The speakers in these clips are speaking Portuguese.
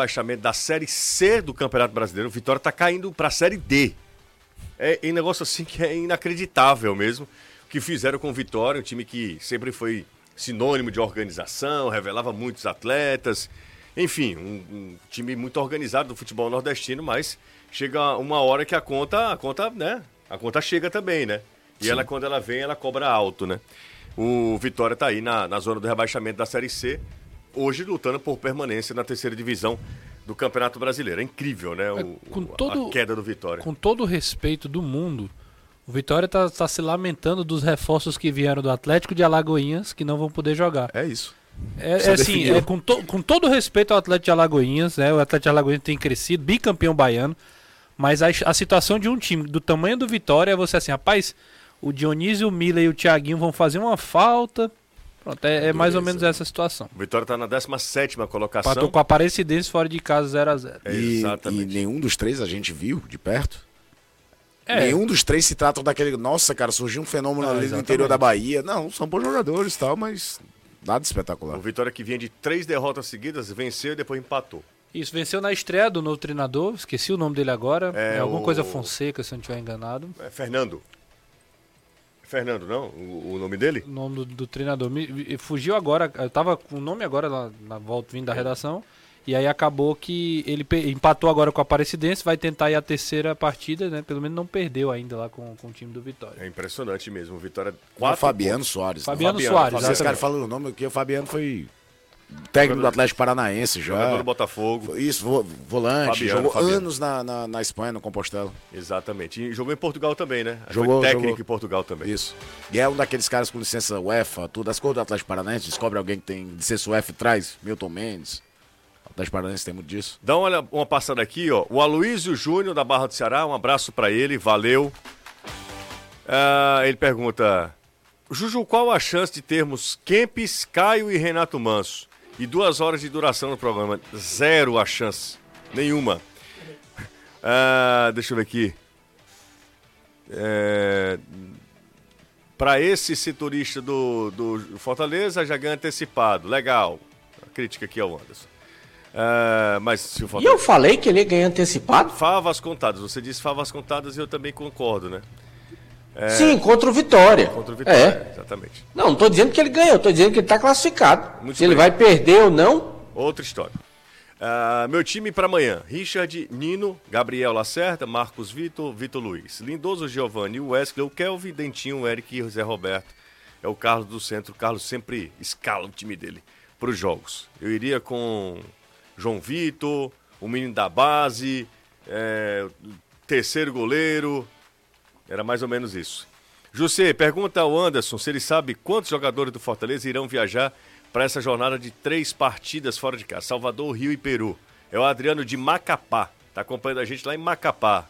rebaixamento da Série C do Campeonato Brasileiro. O Vitória está caindo para a Série D. É, é um negócio assim que é inacreditável mesmo. O que fizeram com o Vitória, um time que sempre foi sinônimo de organização, revelava muitos atletas. Enfim, um, um time muito organizado do futebol nordestino, mas chega uma hora que a conta, a conta, né? A conta chega também, né? E Sim. ela, quando ela vem, ela cobra alto, né? O Vitória está aí na, na zona do rebaixamento da Série C hoje lutando por permanência na terceira divisão do Campeonato Brasileiro. É incrível, né? É, o, com todo, a queda do Vitória. Com todo o respeito do mundo, o Vitória está tá se lamentando dos reforços que vieram do Atlético de Alagoinhas que não vão poder jogar. É isso. É, é assim, é, com, to, com todo o respeito ao Atlético de Alagoinhas, né? O Atlético de Alagoinhas tem crescido, bicampeão baiano, mas a, a situação de um time do tamanho do Vitória é você assim, rapaz, o Dionísio, o Miller e o Thiaguinho vão fazer uma falta Pronto, é, é mais ou menos essa situação. O Vitória está na 17 colocação. Patou com a Aparecidense fora de casa 0x0. É, e, e, nenhum dos três a gente viu de perto? É. Nenhum dos três se tratam daquele. Nossa, cara, surgiu um fenômeno ah, ali exatamente. no interior da Bahia. Não, são bons jogadores e tal, mas nada espetacular. O Vitória que vinha de três derrotas seguidas, venceu e depois empatou. Isso, venceu na estreia do novo treinador, esqueci o nome dele agora. É, é alguma o... coisa Fonseca, se eu não estiver enganado. É Fernando. Fernando, não? O, o nome dele? O nome do, do treinador. Me, me, fugiu agora, eu tava com o nome agora na, na volta vindo da redação. E aí acabou que ele empatou agora com a Aparecidense, vai tentar ir a terceira partida, né? Pelo menos não perdeu ainda lá com, com o time do Vitória. É impressionante mesmo. O Vitória. Quatro o Fabiano Soares. Fabiano, Fabiano Soares. Vocês caras falam o nome, que o Fabiano foi técnico do Atlético Paranaense já. Jogador do Botafogo. Isso, vo volante. Fabiano, jogou Fabiano. anos na, na, na, Espanha, no Compostela. Exatamente. E jogou em Portugal também, né? Jogou, Foi técnico jogou. em Portugal também. Isso. E é um daqueles caras com licença UEFA, tudo. As cores do Atlético Paranaense, descobre alguém que tem licença UEFA e traz. Milton Mendes. Atlético Paranaense tem muito disso. Dá uma, uma passada aqui, ó. O Aloysio Júnior, da Barra do Ceará, um abraço para ele, valeu. Uh, ele pergunta... Juju, qual a chance de termos Kempis, Caio e Renato Manso? E duas horas de duração no programa. Zero a chance. Nenhuma. Ah, deixa eu ver aqui. É, Para esse setorista do, do Fortaleza, já ganha antecipado. Legal. A crítica aqui ao Anderson. Ah, mas se o Fortaleza... E eu falei que ele ia ganhar antecipado? Favas contadas. Você disse favas contadas e eu também concordo, né? É... Sim, contra o Vitória. Contra o Vitória, é. exatamente. Não, não estou dizendo que ele ganhou, estou dizendo que ele está classificado. Muito Se bem. ele vai perder ou não. Outra história. Uh, meu time para amanhã: Richard, Nino, Gabriel Lacerda, Marcos Vitor, Vitor Luiz, Lindoso Giovanni, Wesley, o Kelvin, Dentinho, Eric e José Roberto. É o Carlos do centro. O Carlos sempre escala o time dele para os jogos. Eu iria com João Vitor, o menino da base, é, terceiro goleiro, era mais ou menos isso. José, pergunta ao Anderson se ele sabe quantos jogadores do Fortaleza irão viajar para essa jornada de três partidas fora de casa: Salvador, Rio e Peru. É o Adriano de Macapá. Está acompanhando a gente lá em Macapá.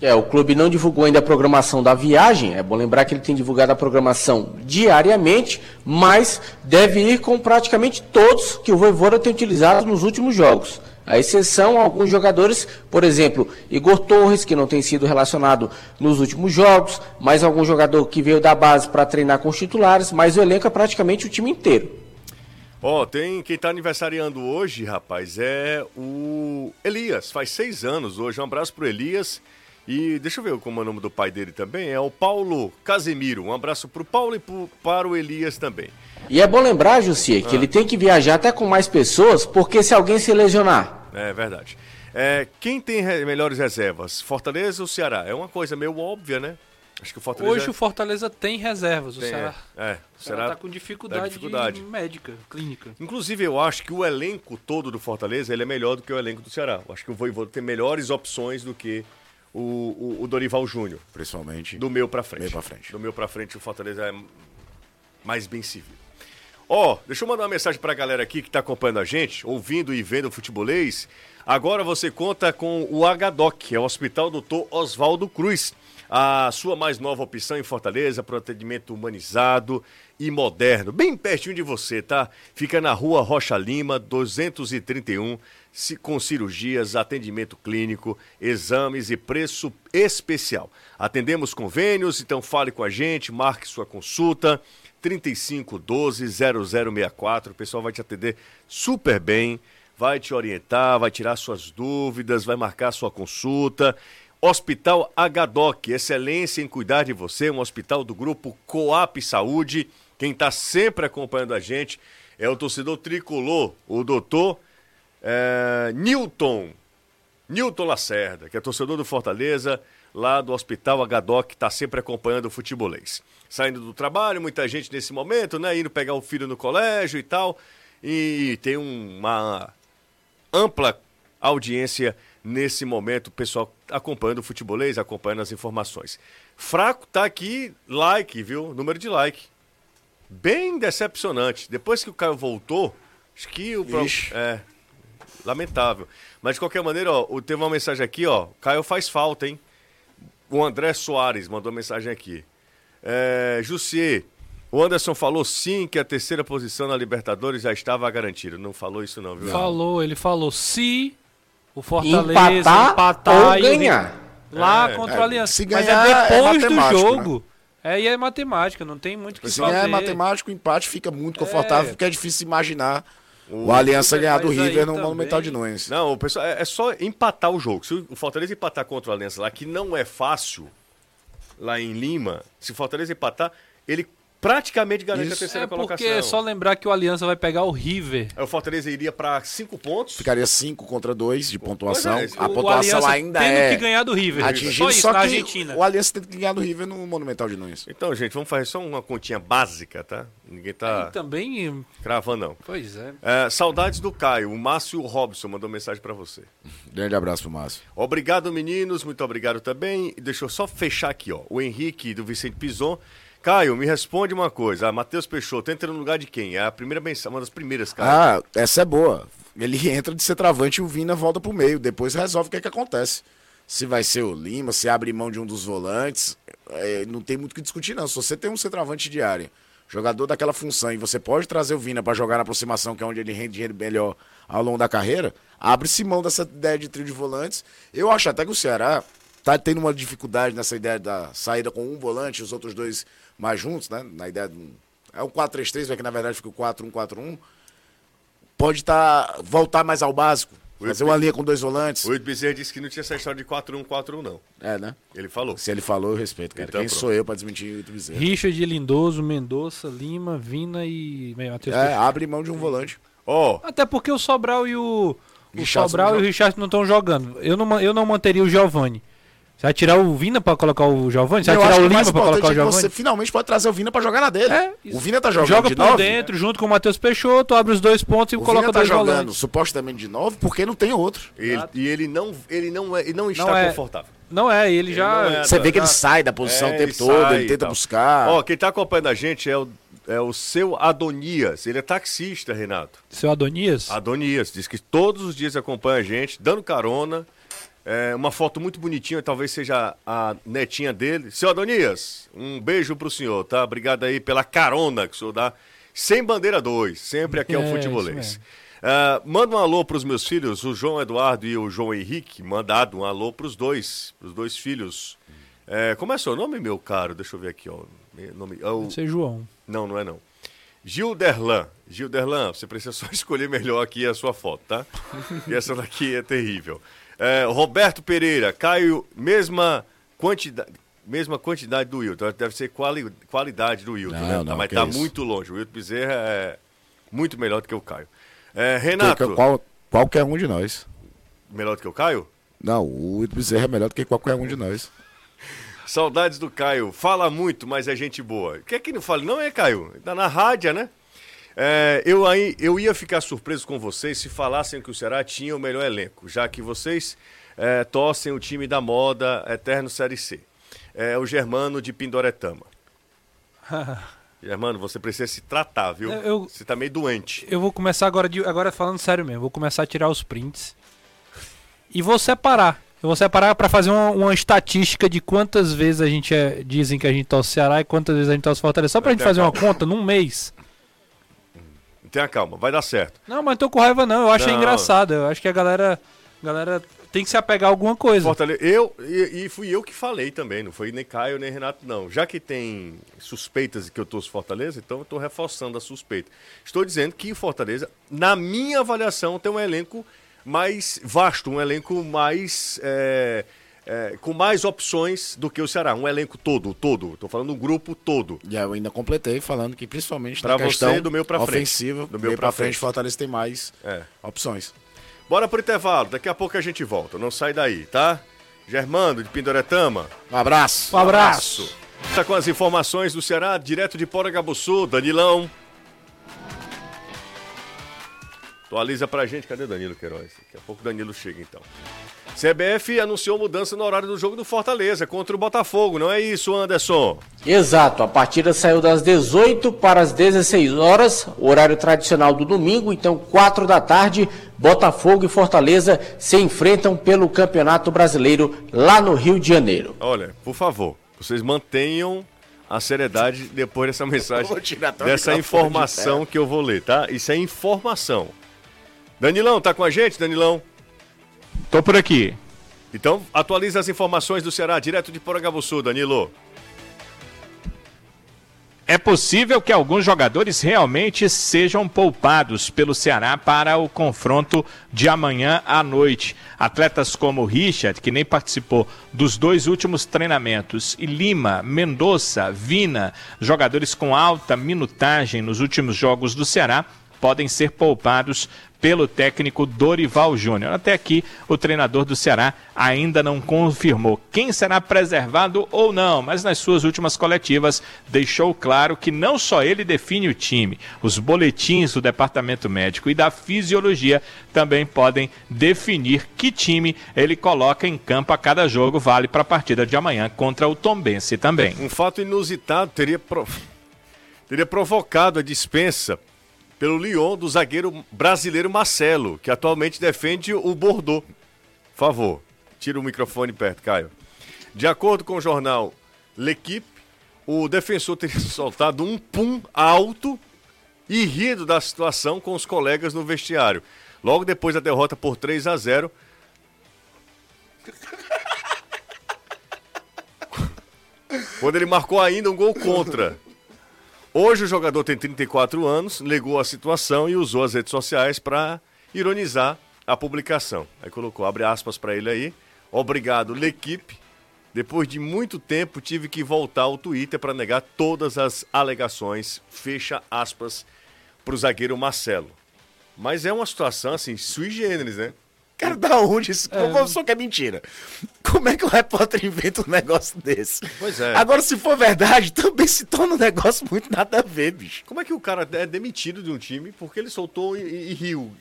É, o clube não divulgou ainda a programação da viagem. É bom lembrar que ele tem divulgado a programação diariamente, mas deve ir com praticamente todos que o Voivoda tem utilizado nos últimos jogos. A exceção alguns jogadores, por exemplo, Igor Torres, que não tem sido relacionado nos últimos jogos, mais algum jogador que veio da base para treinar com os titulares, mas o elenco é praticamente o time inteiro. Ó, oh, tem quem está aniversariando hoje, rapaz, é o Elias, faz seis anos hoje. Um abraço pro Elias. E deixa eu ver como é o nome do pai dele também. É o Paulo Casemiro. Um abraço pro Paulo e pro, para o Elias também. E é bom lembrar, Jussi, que ah. ele tem que viajar até com mais pessoas, porque se alguém se lesionar, é verdade. É, quem tem re melhores reservas? Fortaleza ou Ceará? É uma coisa meio óbvia, né? Acho que o Fortaleza... Hoje o Fortaleza tem reservas, o tem, Ceará. É, o Ceará está com dificuldade, dificuldade, médica, clínica. Inclusive, eu acho que o elenco todo do Fortaleza ele é melhor do que o elenco do Ceará. Eu acho que o Voivoda tem melhores opções do que o, o, o Dorival Júnior. Principalmente. Do meu para frente. Meio pra frente. Do meu para frente, o Fortaleza é mais bem civil. Ó, oh, deixa eu mandar uma mensagem pra galera aqui que tá acompanhando a gente, ouvindo e vendo o futebolês. Agora você conta com o HDOC, é o Hospital Doutor Oswaldo Cruz. A sua mais nova opção em Fortaleza para atendimento humanizado e moderno, bem pertinho de você, tá? Fica na rua Rocha Lima, 231, com cirurgias, atendimento clínico, exames e preço especial. Atendemos convênios, então fale com a gente, marque sua consulta. 3512 0064. O pessoal vai te atender super bem. vai te orientar, vai tirar suas dúvidas, vai marcar sua consulta. Hospital HDOC, excelência em cuidar de você, um hospital do grupo Coap Saúde. Quem está sempre acompanhando a gente é o torcedor tricolor, o doutor é, Newton, Newton Lacerda, que é torcedor do Fortaleza, lá do Hospital HDOC, está sempre acompanhando o futebolês. Saindo do trabalho, muita gente nesse momento, né, indo pegar o filho no colégio e tal, e tem uma ampla audiência nesse momento, o pessoal acompanhando o futebolês, acompanhando as informações. Fraco tá aqui, like, viu? Número de like. Bem decepcionante. Depois que o Caio voltou, acho que o. Pro... É. Lamentável. Mas de qualquer maneira, ó, teve uma mensagem aqui, ó. Caio faz falta, hein? O André Soares mandou mensagem aqui. É, Jussier, o Anderson falou sim que a terceira posição na Libertadores já estava garantida. Não falou isso não, viu? Falou, ele falou se o Fortaleza empatar, empatar ou ganhar. Lá é, contra o é, Aliança. Se ganhar, Mas é depois é do né? jogo. Né? É, e é matemática, não tem muito o que se fazer. Se ganhar é matemático, o empate fica muito confortável, é. porque é difícil imaginar o, o Aliança ganhar do River no também... Monumental de Nunes. Não, pessoal, é, é, só empatar o jogo. Se o Fortaleza empatar contra o Aliança lá, que não é fácil, lá em Lima, se o Fortaleza empatar, ele praticamente garante Isso. a terceira é colocação. Porque é só lembrar que o Aliança vai pegar o River. o Fortaleza iria para cinco pontos. Ficaria cinco contra dois de pontuação. É, a pontuação ainda tendo é. que ganhar do River. Atingindo, só isso, só na Argentina. O Aliança tem que ganhar do River no Monumental de Nunes. Então, gente, vamos fazer só uma continha básica, tá? Ninguém tá. E também. Cravando, não. Pois é. é. Saudades do Caio. O Márcio Robson mandou mensagem para você. Grande abraço pro Márcio. Obrigado, meninos. Muito obrigado também. Deixa eu só fechar aqui, ó. O Henrique do Vicente Pison Caio, me responde uma coisa. Ah, Matheus Peixoto entra no lugar de quem? É a primeira mensagem, uma das primeiras, cara. Ah, essa é boa. Ele entra de ser travante e o Vina volta pro meio. Depois resolve o que, é que acontece. Se vai ser o Lima, se abre mão de um dos volantes. É, não tem muito o que discutir, não. Se você tem um centroavante de área, jogador daquela função, e você pode trazer o Vina para jogar na aproximação, que é onde ele rende melhor ao longo da carreira, abre-se mão dessa ideia de trio de volantes. Eu acho até que o Ceará tá tendo uma dificuldade nessa ideia da saída com um volante, os outros dois mais juntos, né? Na ideia de um. É um 4-3-3, vai que na verdade fica o 4-1-4-1. Pode tá, voltar mais ao básico. O fazer uma linha com dois volantes. O Ed Bezerra disse que não tinha essa história de 4-1-4-1, não. É, né? Ele falou. Se ele falou, eu respeito, cara. Então, Quem pronto. sou eu pra desmentir o Ed Bezerra? Richard Lindoso, Mendonça, Lima, Vina e. Matheus é, abre mão de um volante. Oh. Até porque o Sobral e o. O Sobral e o Richard não estão jogando. Eu não, eu não manteria o Giovanni. Você vai tirar o Vina pra colocar o Giovanni? Você vai tirar o Lima pra colocar o Giovanni? Você finalmente pode trazer o Vina pra jogar na dele. É, o Vina tá jogando Joga de por nove, dentro, junto com o Matheus Peixoto, abre os dois pontos e o coloca Vina tá jogando volantes. supostamente de novo porque não tem outro. Ele, e ele não, ele não, é, ele não está não é, confortável. Não é, ele já... É, Você vê que ele sai da posição é, o tempo todo, ele tenta buscar. Ó, quem tá acompanhando a gente é o é o seu Adonias. Ele é taxista, Renato. Seu Adonias? Adonias. Diz que todos os dias acompanha a gente, dando carona. É uma foto muito bonitinha, talvez seja a netinha dele. Seu Adonias, um beijo pro senhor, tá? Obrigado aí pela carona que o senhor dá. Sem bandeira 2, sempre aqui é, o futebolês. Uh, manda um alô pros meus filhos, o João Eduardo e o João Henrique. Mandado um alô pros dois, pros dois filhos. É, como é seu nome, meu caro? Deixa eu ver aqui, ó. Nome, é o... Você João. Não, não é não. Gilderlan. Gilderlan, você precisa só escolher melhor aqui a sua foto, tá? e essa daqui é terrível. É, Roberto Pereira, Caio, mesma quantidade. Mesma quantidade do Wilton, deve ser quali, qualidade do Wilton, né? Não, Mas tá é muito longe. O Wilton Bezerra é muito melhor do que o Caio. É, Renato. Que, qual, qualquer um de nós. Melhor do que o Caio? Não, o Wilton Bezerra é melhor do que qualquer um de nós. Saudades do Caio. Fala muito, mas é gente boa. Quer que não fale? Não é, Caio? Tá na rádio, né? É, eu, aí, eu ia ficar surpreso com vocês se falassem que o Ceará tinha o melhor elenco, já que vocês é, torcem o time da moda Eterno Série C. É o Germano de Pindoretama. Germano, você precisa se tratar, viu? Eu, você tá meio doente. Eu vou começar agora, de, agora falando sério mesmo. Vou começar a tirar os prints. E vou separar. Eu vou separar para fazer uma, uma, estatística de quantas vezes a gente é, dizem que a gente torce Ceará e quantas vezes a gente torce Fortaleza. Só pra gente fazer uma conta num mês. Tenha calma, vai dar certo. Não, mas tô com raiva não, eu acho não. engraçado. Eu acho que a galera, galera tem que se apegar a alguma coisa. Fortaleza, eu, e, e, fui eu que falei também, não foi nem Caio nem Renato, não. Já que tem suspeitas que eu torço Fortaleza, então eu estou reforçando a suspeita. Estou dizendo que Fortaleza, na minha avaliação, tem um elenco mais vasto, um elenco mais. É, é, com mais opções do que o Ceará. Um elenco todo, todo. Estou falando um grupo todo. E eu ainda completei falando que principalmente pra na questão você, do meu pra ofensiva, do meu para frente, frente, Fortaleza tem mais é. opções. Bora pro intervalo, daqui a pouco a gente volta. Não sai daí, tá? Germando de Pindoretama. Um abraço. Um abraço. Está com as informações do Ceará, direto de Poragabuçu, Danilão. Atualiza pra gente, cadê Danilo Queiroz? Daqui a pouco Danilo chega então. CBF anunciou mudança no horário do jogo do Fortaleza contra o Botafogo, não é isso, Anderson? Exato, a partida saiu das 18 para as 16 horas, horário tradicional do domingo, então 4 da tarde, Botafogo e Fortaleza se enfrentam pelo Campeonato Brasileiro lá no Rio de Janeiro. Olha, por favor, vocês mantenham a seriedade depois dessa mensagem, dessa informação de que eu vou ler, tá? Isso é informação. Danilão, tá com a gente, Danilão? Tô por aqui. Então, atualiza as informações do Ceará, direto de Poragabuçu, Danilo. É possível que alguns jogadores realmente sejam poupados pelo Ceará para o confronto de amanhã à noite. Atletas como Richard, que nem participou dos dois últimos treinamentos, e Lima, Mendonça, Vina, jogadores com alta minutagem nos últimos jogos do Ceará, podem ser poupados pelo técnico Dorival Júnior. Até aqui, o treinador do Ceará ainda não confirmou quem será preservado ou não, mas nas suas últimas coletivas deixou claro que não só ele define o time, os boletins do departamento médico e da fisiologia também podem definir que time ele coloca em campo a cada jogo, vale para a partida de amanhã contra o Tombense também. Um fato inusitado teria, pro... teria provocado a dispensa pelo Lyon do zagueiro brasileiro Marcelo, que atualmente defende o Bordeaux. Por favor, tira o microfone perto, Caio. De acordo com o jornal L'Equipe, o defensor teria soltado um pum alto e rido da situação com os colegas no vestiário. Logo depois da derrota por 3 a 0, quando ele marcou ainda um gol contra. Hoje o jogador tem 34 anos, negou a situação e usou as redes sociais para ironizar a publicação. Aí colocou, abre aspas para ele aí. Obrigado, l'equipe. Depois de muito tempo, tive que voltar ao Twitter para negar todas as alegações. Fecha aspas para o zagueiro Marcelo. Mas é uma situação assim, sui generis, né? Cara, da onde isso? É. Só que é mentira. Como é que o repórter inventa um negócio desse? Pois é. Agora, se for verdade, também se torna um negócio muito nada a ver, bicho. Como é que o cara é demitido de um time porque ele soltou e, e riu?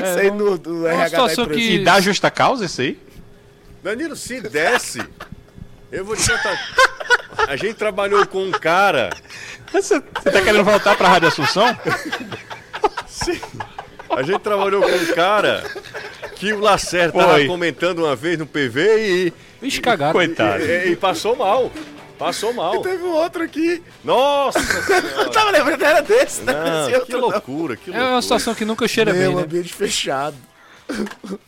É, isso aí no, no é RH da. Que... E dá justa causa isso aí? Danilo, se desce, eu vou te contar. A gente trabalhou com um cara. Você, você tá querendo voltar pra Rádio Assunção? Sim. A gente trabalhou com um cara que o Lacerda tava comentando uma vez no PV e. Vixe, cagado. Coitado. E, e, passou mal. Passou mal. E teve um outro aqui. Nossa Eu tava lembrando, era desse, né? Não, que loucura, que loucura. É uma situação que nunca cheira Meu, bem, né? ambiente fechado.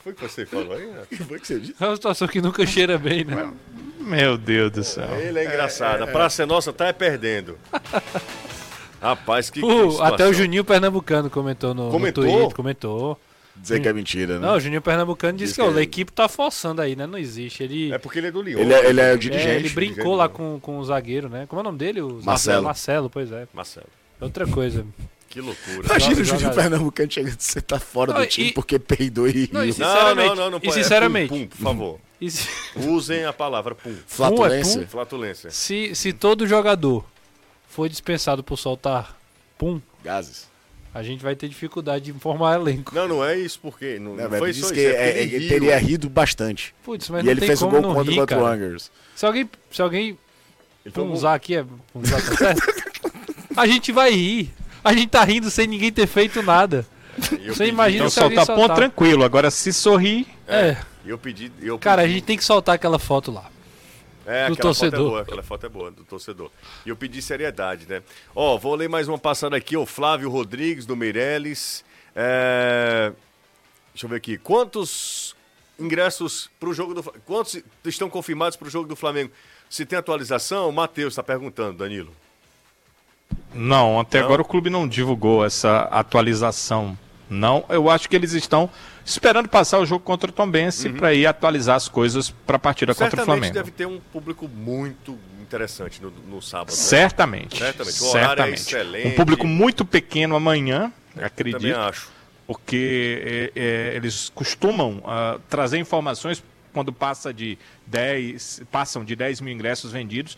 Foi que você falou aí? O que foi que você disse? É uma situação que nunca cheira bem, né? Meu Deus do céu. Ele é engraçado. É, é, a Praça é Nossa tá é perdendo. Rapaz, que, uh, que Até o Juninho Pernambucano comentou no, comentou? no Twitter, comentou. Dizer que é mentira, né? Não, o Juninho Pernambucano disse que, que a equipe tá forçando aí, né? Não existe. Ele... É porque ele é do Lyon. Ele é, ele é o dirigente. É, ele brincou lá com, com o zagueiro, né? Como é o nome dele? O Marcelo. Marcelo, pois é. Marcelo. Outra coisa. Que loucura. Imagina o Juninho Pernambucano chegando você tá fora não, do time e... porque peidou e. Não, e sinceramente, não, não, não, e sinceramente é pum, pum, por favor. Se... Usem a palavra pum. Flatulência. Pum é pum? Flatulência. Se, se todo jogador foi dispensado por soltar pum, gases. A gente vai ter dificuldade de formar elenco. Não, não é isso, porque não, não, não foi que isso. É, é, ele, teria rido bastante. Putz, mas e não ele fez um gol contra, contra o Angers. Se alguém, se alguém usar aqui, é, punzar, tá certo? a gente vai rir. A gente tá rindo sem ninguém ter feito nada. Você imagina então, se soltar ponto tranquilo. Agora, se sorrir... É. Eu pedi, eu Cara, a gente tem que soltar aquela foto lá. É, do aquela torcedor. foto é boa, aquela foto é boa do torcedor. E eu pedi seriedade, né? Ó, vou ler mais uma passada aqui, o Flávio Rodrigues, do Meirelles. É... Deixa eu ver aqui. Quantos ingressos para o jogo do Quantos estão confirmados para o jogo do Flamengo? Se tem atualização, o Matheus está perguntando, Danilo. Não, até não? agora o clube não divulgou essa atualização. Não, eu acho que eles estão esperando passar o jogo contra o Tombense uhum. para ir atualizar as coisas para a partida Certamente contra o Flamengo. deve ter um público muito interessante no, no sábado. Certamente. Né? Certamente. O é Certamente. É um público muito pequeno amanhã, eu acredito. Também acho. Porque é, é, eles costumam uh, trazer informações quando passa de 10, passam de 10 mil ingressos vendidos.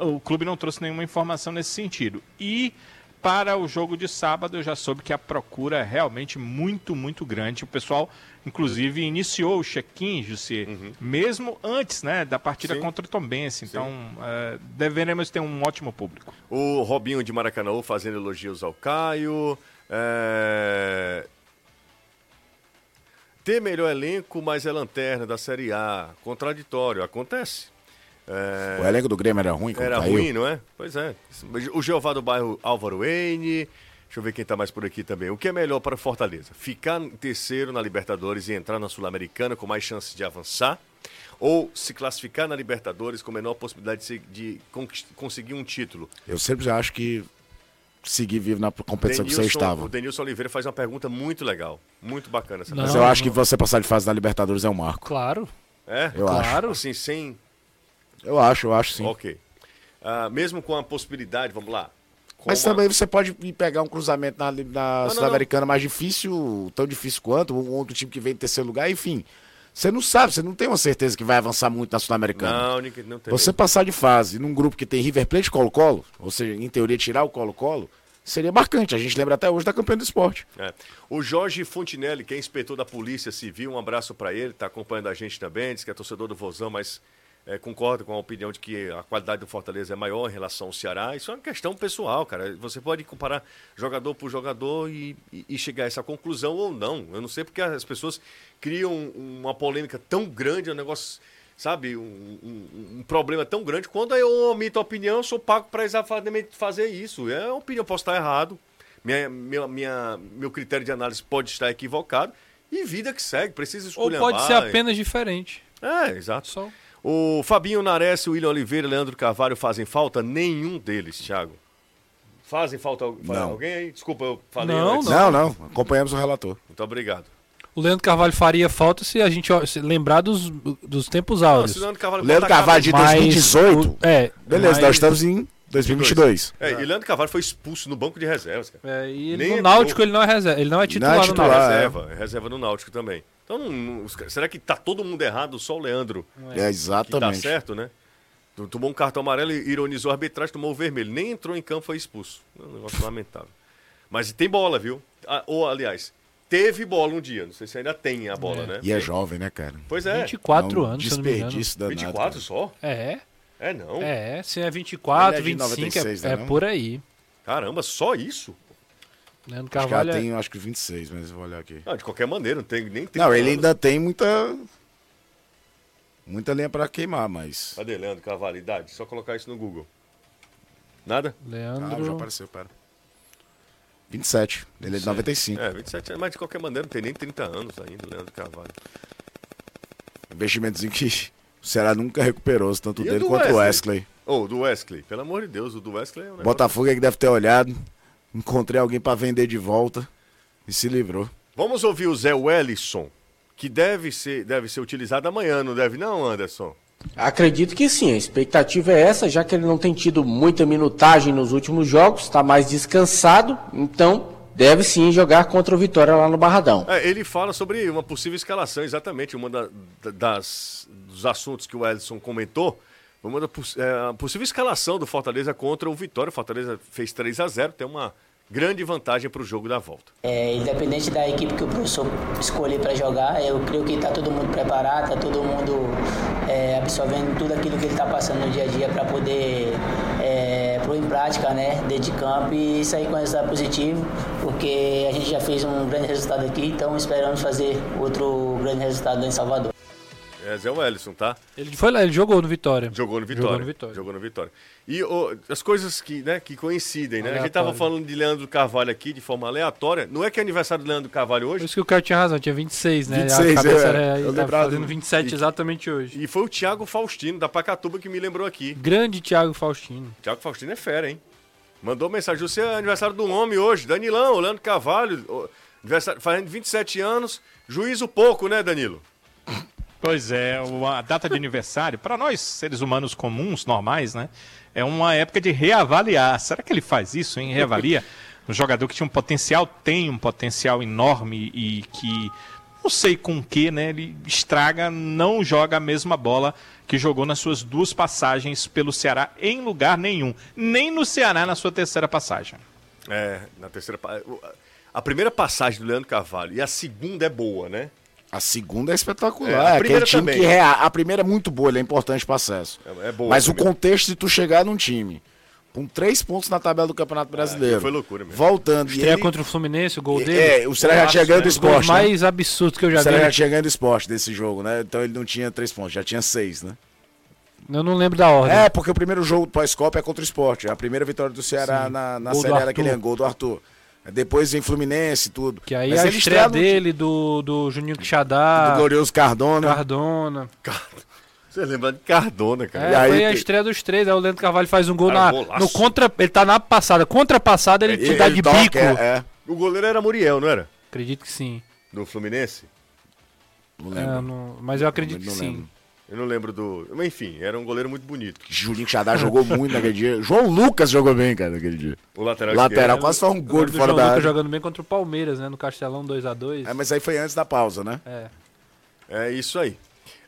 O clube não trouxe nenhuma informação nesse sentido. E para o jogo de sábado, eu já soube que a procura é realmente muito, muito grande. O pessoal, inclusive, iniciou o check-in, Jussi, uhum. mesmo antes né, da partida Sim. contra o Tombense. Então, uh, deveremos ter um ótimo público. O Robinho de Maracanã fazendo elogios ao Caio. É... Ter melhor elenco, mas é lanterna da Série A. Contraditório. Acontece. É... O elenco do Grêmio era ruim? Era caiu? ruim, não é? Pois é. O Jeová do bairro Álvaro N. Deixa eu ver quem está mais por aqui também. O que é melhor para Fortaleza? Ficar em terceiro na Libertadores e entrar na Sul-Americana com mais chances de avançar? Ou se classificar na Libertadores com menor possibilidade de, de conseguir um título? Eu sempre já acho que seguir vivo na competição Denilson, que você estava. O Denilson Oliveira faz uma pergunta muito legal, muito bacana. Essa Mas eu acho que você passar de fase na Libertadores é um marco. Claro. É? Eu claro. Acho. Assim, sem eu acho, eu acho sim. Ok. Uh, mesmo com a possibilidade, vamos lá. Mas também você pode pegar um cruzamento na, na Sul-Americana mais difícil, tão difícil quanto, um outro time que vem em terceiro lugar, enfim. Você não sabe, você não tem uma certeza que vai avançar muito na Sul-Americana. Não, não tem. Você passar de fase num grupo que tem River Plate e Colo-Colo, ou seja, em teoria tirar o Colo-Colo, seria marcante. A gente lembra até hoje da campeã do esporte. É. O Jorge Fontinelli, que é inspetor da Polícia Civil, um abraço para ele, está acompanhando a gente também, diz que é torcedor do Vozão, mas é, concordo com a opinião de que a qualidade do Fortaleza é maior em relação ao Ceará. Isso é uma questão pessoal, cara. Você pode comparar jogador por jogador e, e, e chegar a essa conclusão ou não. Eu não sei porque as pessoas criam uma polêmica tão grande, um negócio, sabe, um, um, um problema tão grande. Quando eu omito a opinião, eu sou pago para exatamente fazer isso. É uma opinião, posso estar errado. Minha, minha, minha, meu critério de análise pode estar equivocado. E vida que segue, precisa escolher. Ou pode ser apenas diferente. É, exato. Só. O Fabinho Nares, o William Oliveira e Leandro Carvalho fazem falta? Nenhum deles, Thiago. Fazem falta não. alguém aí? Desculpa, eu falei não, antes. Não, não. Acompanhamos o relator. Muito obrigado. O Leandro Carvalho faria falta se a gente se lembrar dos, dos tempos áureos. Não, Leandro Carvalho, Leandro Carvalho de 2018? Mas, é. Beleza, mas... nós estamos em 2022. É, e Leandro Carvalho foi expulso no banco de reservas, cara. É, e ele, no Náutico ele não é reserva, ele não é titular, não é titular no Náutico. É reserva, é reserva no Náutico também. Então, não, não, será que tá todo mundo errado, só o Leandro? É, exatamente. Que tá certo, né? Tomou um cartão amarelo e ironizou a arbitragem, tomou o vermelho. Nem entrou em campo, foi expulso. É um negócio lamentável. Mas tem bola, viu? Ah, ou, aliás, teve bola um dia. Não sei se ainda tem a bola, é. né? E é jovem, né, cara? Pois é. 24 não, anos, desperdício danado. 24 cara. só? É. É, não. É, se é 24, é 25, 96, é, né, é por aí. Caramba, só isso? Leandro Carvalho. Acho que tem, acho que 26, mas eu vou olhar aqui. Não, de qualquer maneira, não tem nem Não, ele ainda tem muita. Muita lenha para queimar, mas. Cadê Leandro Carvalho? Idade? Só colocar isso no Google. Nada? Leandro. Ah, já apareceu, pera. 27. Ele é de 95. É, 27 mas de qualquer maneira não tem nem 30 anos ainda, Leandro Carvalho. Investimentozinho que o Ceará nunca recuperou, tanto dele quanto o Wesley. Ou oh, do Wesley, pelo amor de Deus, o do Wesley é um Botafogo é que deve ter olhado. Encontrei alguém para vender de volta e se livrou. Vamos ouvir o Zé Wellison, que deve ser, deve ser utilizado amanhã, não deve não, Anderson? Acredito que sim, a expectativa é essa, já que ele não tem tido muita minutagem nos últimos jogos, está mais descansado, então deve sim jogar contra o Vitória lá no Barradão. É, ele fala sobre uma possível escalação, exatamente, uma da, das, dos assuntos que o Edson comentou, uma da é, possível escalação do Fortaleza contra o Vitória. O Fortaleza fez 3 a 0 tem uma grande vantagem para o jogo da volta. É, independente da equipe que o professor escolher para jogar, eu creio que está todo mundo preparado, está todo mundo é, absorvendo tudo aquilo que ele está passando no dia a dia para poder é, pôr em prática, né, dentro de campo e sair com resultado positivo, porque a gente já fez um grande resultado aqui, então esperamos fazer outro grande resultado em Salvador. É Zé Wellison, tá? Ele foi lá, ele jogou no Vitória. Jogou no Vitória. Jogou no Vitória. Jogou no Vitória. E ô, as coisas que, né, que coincidem, né? A gente tava falando de Leandro Carvalho aqui de forma aleatória. Não é que é aniversário do Leandro Carvalho Por hoje? isso que o cara tinha razão, tinha 26, né? 26, a cabeça é. era, Eu lembrava fazendo do- 27 E- exatamente hoje. E foi o Thiago Faustino, da Pacatuba, que me lembrou aqui. Grande Thiago Faustino. Thiago Faustino é fera, hein? Mandou mensagem. Você é aniversário do homem hoje. Danilão, Leandro Carvalho, fazendo 27 anos. Juízo pouco, né, Danilo? Pois é, a data de aniversário, para nós, seres humanos comuns, normais, né? É uma época de reavaliar. Será que ele faz isso, hein? Reavalia? Um jogador que tinha um potencial, tem um potencial enorme e que, não sei com que, né? Ele estraga, não joga a mesma bola que jogou nas suas duas passagens pelo Ceará em lugar nenhum. Nem no Ceará na sua terceira passagem. É, na terceira. A primeira passagem do Leandro Carvalho e a segunda é boa, né? A segunda é espetacular. É, a É, aquele primeira time também. que rea... A primeira é muito boa, ele é importante para acesso. É- é boa Mas o primeira. contexto de tu chegar num time com três pontos na tabela do Campeonato Brasileiro. foi loucura mesmo. Voltando. Estreia ele... contra o Fluminense, o gol É, dele. o Ceará já tinha ganho do esporte. né? mais absurdos que eu já O Ceará vi. já tinha ganho do esporte desse jogo, né? Então ele não tinha três pontos, já tinha seis, né? Eu não lembro da ordem. É, porque o primeiro jogo do pós-copa é contra o esporte. A primeira vitória do Ceará Sim. na, na Série A daquele gol do Arthur. Depois vem Fluminense e tudo. Que aí Mas a ele estreia no- dele, do, do Juninho Quixadá, Do glorioso Cardona. Cardona. Você lembra de Cardona, cara? É, E aí foi a estreia dos três. Aí o Leandro Carvalho faz um gol Cara, na, golaço. no contra. Ele tá na passada. Contra passada, ele, te dá de toca, bico. É, é. O goleiro era Muriel, não era? Acredito que sim. Do Fluminense? Não É, lembro. não- mas eu acredito Não que sim. lembro. Eu não lembro do. Mas enfim, era um goleiro muito bonito. Juninho Xadá jogou muito naquele dia. João Lucas jogou bem, cara, naquele dia. O lateral, Lateral, quase foi um gol de fora João da Lucas área. jogando bem contra o Palmeiras, né? No Castelão 2x2. É, mas aí foi antes da pausa, né? É. É isso aí.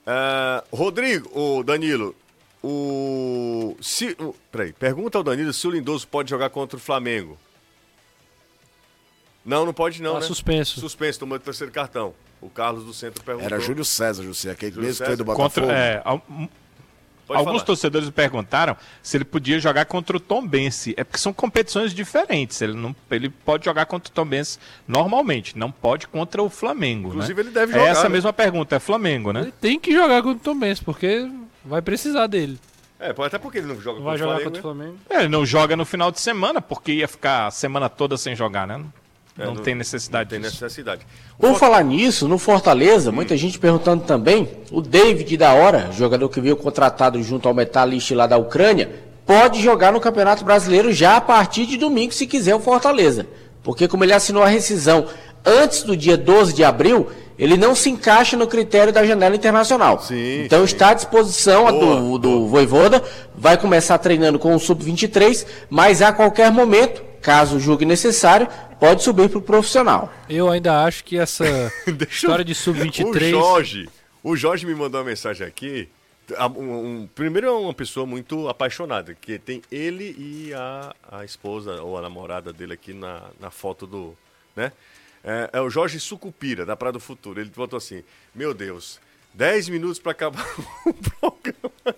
Ah, Rodrigo, o Danilo, o. Se, o peraí, pergunta ao Danilo se o Lindoso pode jogar contra o Flamengo. Não, não pode não, Tá né? suspenso. Suspenso, tomou o terceiro cartão. O Carlos do Centro perguntou. Era Júlio César, José, aquele Júlio mesmo que foi do César. Botafogo. Contra, é, al- Pode Alguns falar. torcedores perguntaram se ele podia jogar contra o Tombense. É porque são competições diferentes. Ele, não, ele pode jogar contra o Tombense normalmente, não pode contra o Flamengo. Inclusive, né? ele deve É jogar, essa né? mesma pergunta, é Flamengo, né? Ele tem que jogar contra o Tom Benz, porque vai precisar dele. É, pode- até porque ele não joga Vai contra o jogar Flamengo, contra o né? Flamengo. É, Ele não joga no final de semana, porque ia ficar a semana toda sem jogar, né? É, não, não- tem necessidade Tem disso. necessidade. Por falar nisso, no Fortaleza, muita gente perguntando também, o David da hora, jogador que veio contratado junto ao Metalist lá da Ucrânia, pode jogar no Campeonato Brasileiro já a partir de domingo, se quiser o Fortaleza. Porque como ele assinou a rescisão antes do dia 12 de abril, ele não se encaixa no critério da janela internacional. Sim, então sim. está à disposição a Boa, do, do Voivoda, vai começar treinando com o Sub-23, mas a qualquer momento, caso julgue necessário, pode subir para o profissional. Eu ainda acho que essa história de O sub-23. Jorge, o Jorge me mandou uma mensagem aqui. A- um- um- primeiro é uma pessoa muito apaixonada, que tem ele e a, a esposa ou a namorada dele aqui na, na foto do. Né? É, é o Jorge Sucupira, da Praia do Futuro. Ele botou assim: Meu Deus, 10 minutos para acabar o programa.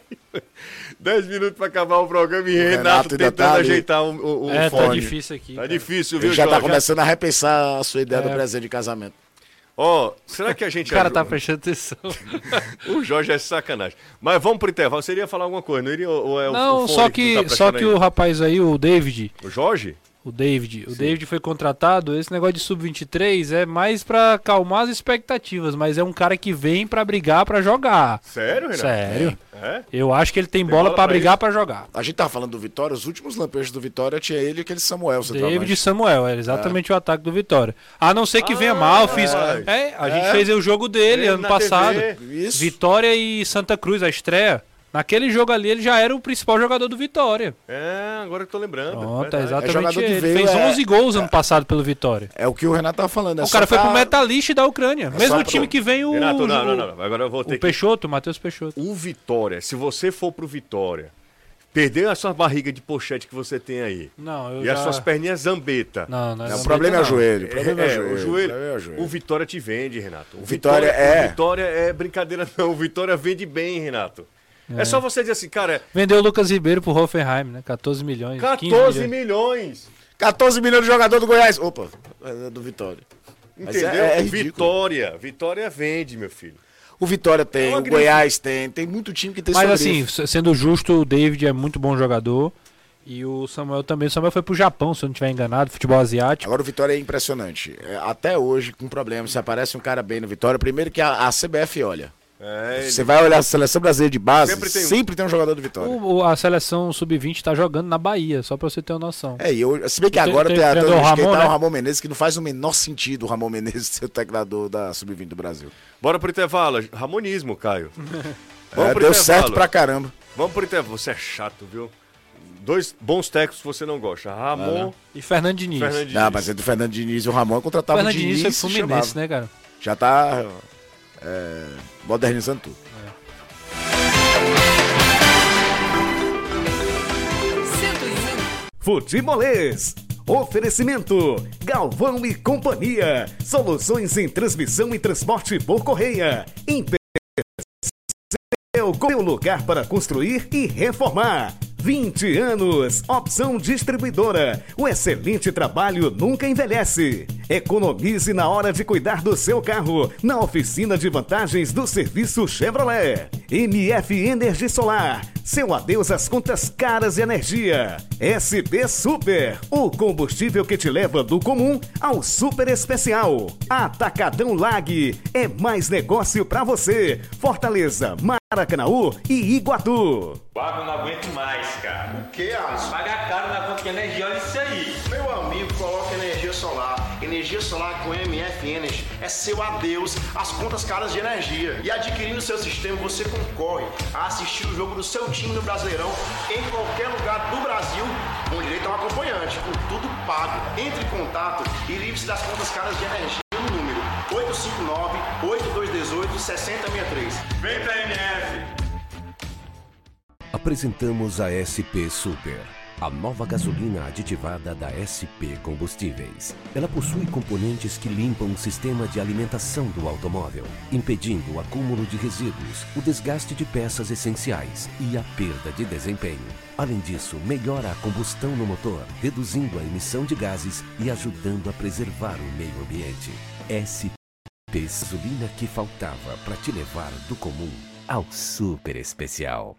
10 minutos para acabar o programa e Renato, Renato ainda tentando tá ajeitar o, o, o É, tá fone. difícil aqui. Tá cara. difícil, viu, Ele já tá começando a repensar a sua ideia do É. presente de casamento. Ó, será que a gente. O cara ajuda? tá prestando atenção. O Jorge é sacanagem. Mas vamos pro intervalo. Você iria falar alguma coisa, não iria? Ou é o- Não, o só tu que, tá só que aí? o rapaz aí, o David, O Jorge? O David, o David foi contratado. Esse negócio de sub-23 é mais pra acalmar as expectativas, mas é um cara que vem pra brigar pra jogar. Sério, Renato? Sério. É? Eu acho que ele tem, bola bola pra pra brigar pra jogar. A gente tava falando do Vitória, os últimos lampejos do Vitória tinha ele e aquele Samuel. David e Samuel, era exatamente o ataque do Vitória. A não ser que venha mal, fiz. É, a gente É. fez o jogo dele Ele ano passado. Vitória e Santa Cruz, a estreia. Naquele jogo ali, ele já era o principal jogador do Vitória. É, agora que eu tô lembrando. Pronto, é verdade. exatamente que ele. veio, Fez é- 11 gols ano passado pelo Vitória. É o que o Renato tava falando. é o cara foi pro Metalist da Ucrânia. Mesmo time pro- que vem o. Renato, não, o- não, não. Agora eu vou ter O. Peixoto, o Matheus Peixoto. O Vitória, se você for pro Vitória, perder a sua barriga de pochete que você tem aí, Não, eu e já... as suas perninhas zambeta. Não, não, Não, não, o problema é o não. joelho. O É, problema é, é, o joelho. o joelho. problema é o joelho. O Vitória te vende, Renato. O Vitória é. O Vitória é brincadeira, não. O Vitória vende bem, Renato. É, só você dizer assim, cara, Vendeu o Lucas Ribeiro pro Hoffenheim, né? 14 milhões. 15 14 milhões. milhões. 14 milhões de jogador do Goiás. Opa, é do Vitória. Mas Entendeu? é- é. Vitória. Vitória vende, meu filho. O Vitória tem, o Goiás tem, tem muito time que tem Mas assim, sendo justo, o David é muito bom jogador. E o Samuel também. O Samuel foi pro Japão, se eu não estiver enganado, futebol asiático. Agora o Vitória é impressionante. É, até hoje, com problema, se aparece um cara bem no Vitória, primeiro que a, a CBF olha. É, ele... Você vai olhar a seleção brasileira de base, sempre tem, sempre tem um jogador do Vitória. O, a seleção sub-20 tá jogando na Bahia, só pra você ter uma noção. É, e eu, se bem que agora tem, tem, tem, tem o Ramon, tá né? o Ramon Menezes, que não faz o menor sentido o Ramon Menezes ser o teclador da sub-20 do Brasil. Bora pro intervalo. Ramonismo, Caio. Vamos é, pro deu intervalo. certo pra caramba. Vamos pro intervalo. Você é chato, viu? Dois bons técnicos você não gosta. Ramon e Fernando Diniz. Fernando Diniz. Não, mas é do Fernando Diniz e o Ramon contratava Fernando o Diniz. Diniz foi Fluminense, né, cara? Já tá é, modernizando tudo. Futebolês. Oferecimento: Galvão e Companhia. Soluções em transmissão e transporte por correia. Com o lugar para construir e reformar. 20 anos. Opção distribuidora. O excelente trabalho nunca envelhece. Economize na hora de cuidar do seu carro na oficina de vantagens do serviço Chevrolet. MF Energia Solar. Seu adeus às contas caras de energia. SP Super. O combustível que te leva do comum ao super especial. Atacadão Lag. É mais negócio para você. Fortaleza, Maracanaú e Iguatu. Pago não aguento mais, cara. O que, Alisson? Paga caro na conta de energia, olha isso aí. Meu amigo, coloca energia solar. Energia solar com é seu adeus às contas caras de energia. E adquirindo seu sistema, você concorre a assistir o jogo do seu time no Brasileirão em qualquer lugar do Brasil, com direito a um acompanhante, com tudo pago. Entre em contato e livre-se das contas caras de energia no número 859-8218-6063. Vem pra MF! Apresentamos a SP Super, a nova gasolina aditivada da SP Combustíveis. Ela possui componentes que limpam o sistema de alimentação do automóvel, impedindo o acúmulo de resíduos, o desgaste de peças essenciais e a perda de desempenho. Além disso, melhora a combustão no motor, reduzindo a emissão de gases e ajudando a preservar o meio ambiente. SP gasolina que faltava para te levar do comum ao super especial.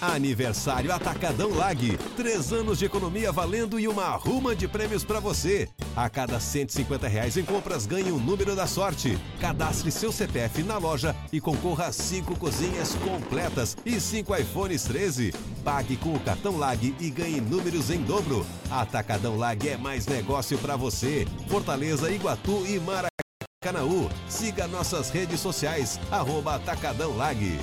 Aniversário Atacadão Lag. Três anos de economia valendo e uma ruma de prêmios para você. A cada 150 reais em compras, ganhe um número da sorte. Cadastre seu CPF na loja e concorra a cinco cozinhas completas e cinco iPhones 13. Pague com o cartão Lag e ganhe números em dobro. Atacadão Lag é mais negócio para você. Fortaleza, Iguatu e Maracanaú. Siga nossas redes sociais, arroba Atacadão Lag.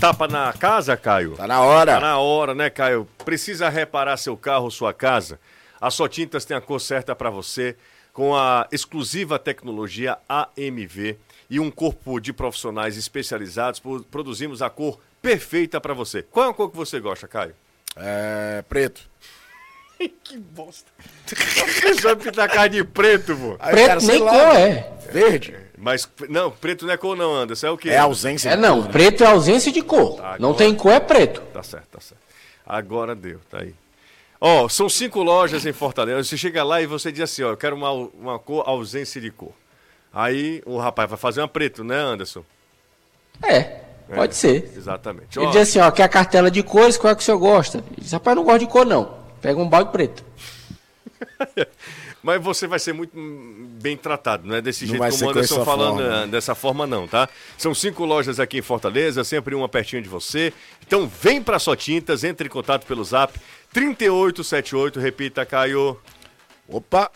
Tapa na casa, Caio? Tá na hora. Tá na hora, né, Caio? Precisa reparar seu carro ou sua casa? A Só Tintas tem a cor certa para você, com a exclusiva tecnologia AMV e um corpo de profissionais especializados. Produzimos a cor perfeita para você. Qual é a cor que você gosta, Caio? É. preto. Que bosta. Só pintar carne de preto, pô. Preto cara, nem cor é. Verde. Mas, não, preto não é cor não, Anderson, é o quê? É ausência é, de não, cor. É, não, preto é ausência de cor. Tá, agora... Não tem cor, é preto. Tá certo, tá certo. Agora deu, tá aí. Ó, são cinco lojas em Fortaleza. Você chega lá e você diz assim, ó, eu quero uma, uma cor ausência de cor. Aí o rapaz vai fazer uma preto, né, Anderson? É, pode ser. Exatamente. Ele Ó, diz assim, ó, quer a cartela de cores, qual é que o senhor gosta? Ele diz, rapaz, não gosto de cor não. Pega um balde preto. Mas você vai ser muito bem tratado, não é desse Não jeito como o Anderson falando forma. eh, dessa forma, não, tá? São cinco lojas aqui em Fortaleza, sempre uma pertinho de você. Então vem pra Só Tintas, entre em contato pelo zap 3878, repita, Caio. Opa!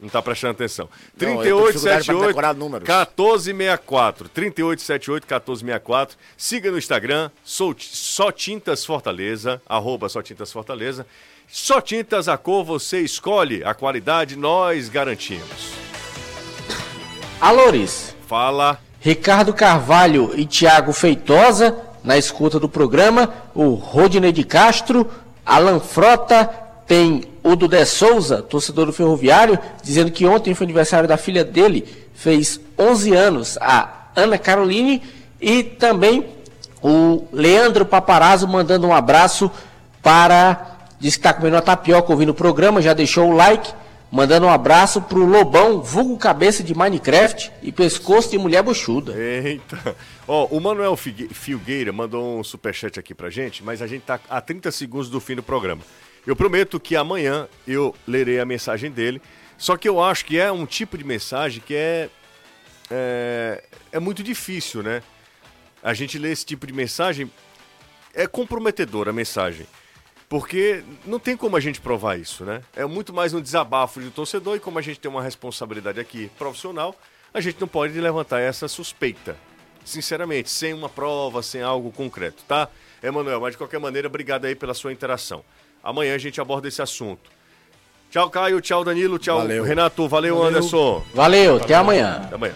Não tá prestando atenção. Não, eu tenho dificuldade pra 3878 decorar números. 1464. 3878 1464. Siga no Instagram, sou, Só Tintas Fortaleza, arroba Só Tintas Fortaleza. Só Tintas, a cor você escolhe, a qualidade nós garantimos. Alores, Fala. Ricardo Carvalho e Tiago Feitosa, na escuta do programa, o Rodinei de Castro, Alan Frota, tem o Dudé Souza, torcedor do Ferroviário, dizendo que ontem foi aniversário da filha dele, fez 11 anos, a Ana Caroline, e também o Leandro Paparazzo mandando um abraço para, diz que está comendo uma tapioca ouvindo o programa, já deixou o like, mandando um abraço pro Lobão, vulgo cabeça de Minecraft e pescoço de mulher buchuda. Eita. Ó, o Manuel Filgueira mandou um superchat aqui pra gente, mas a gente tá a 30 segundos do fim do programa. Eu prometo que amanhã eu lerei a mensagem dele, só que eu acho que é um tipo de mensagem que é, é, é muito difícil, né? A gente lê esse tipo de mensagem, é comprometedora a mensagem. Porque não tem como a gente provar isso, né? É muito mais um desabafo do torcedor e como a gente tem uma responsabilidade aqui profissional, a gente não pode levantar essa suspeita. Sinceramente, sem uma prova, sem algo concreto, tá? Emanuel, mas de qualquer maneira, obrigado aí pela sua interação. Amanhã a gente aborda esse assunto. Tchau, Caio. Tchau, Danilo. Tchau, Valeu. Renato. Valeu, Anderson. Valeu, até amanhã. Até amanhã.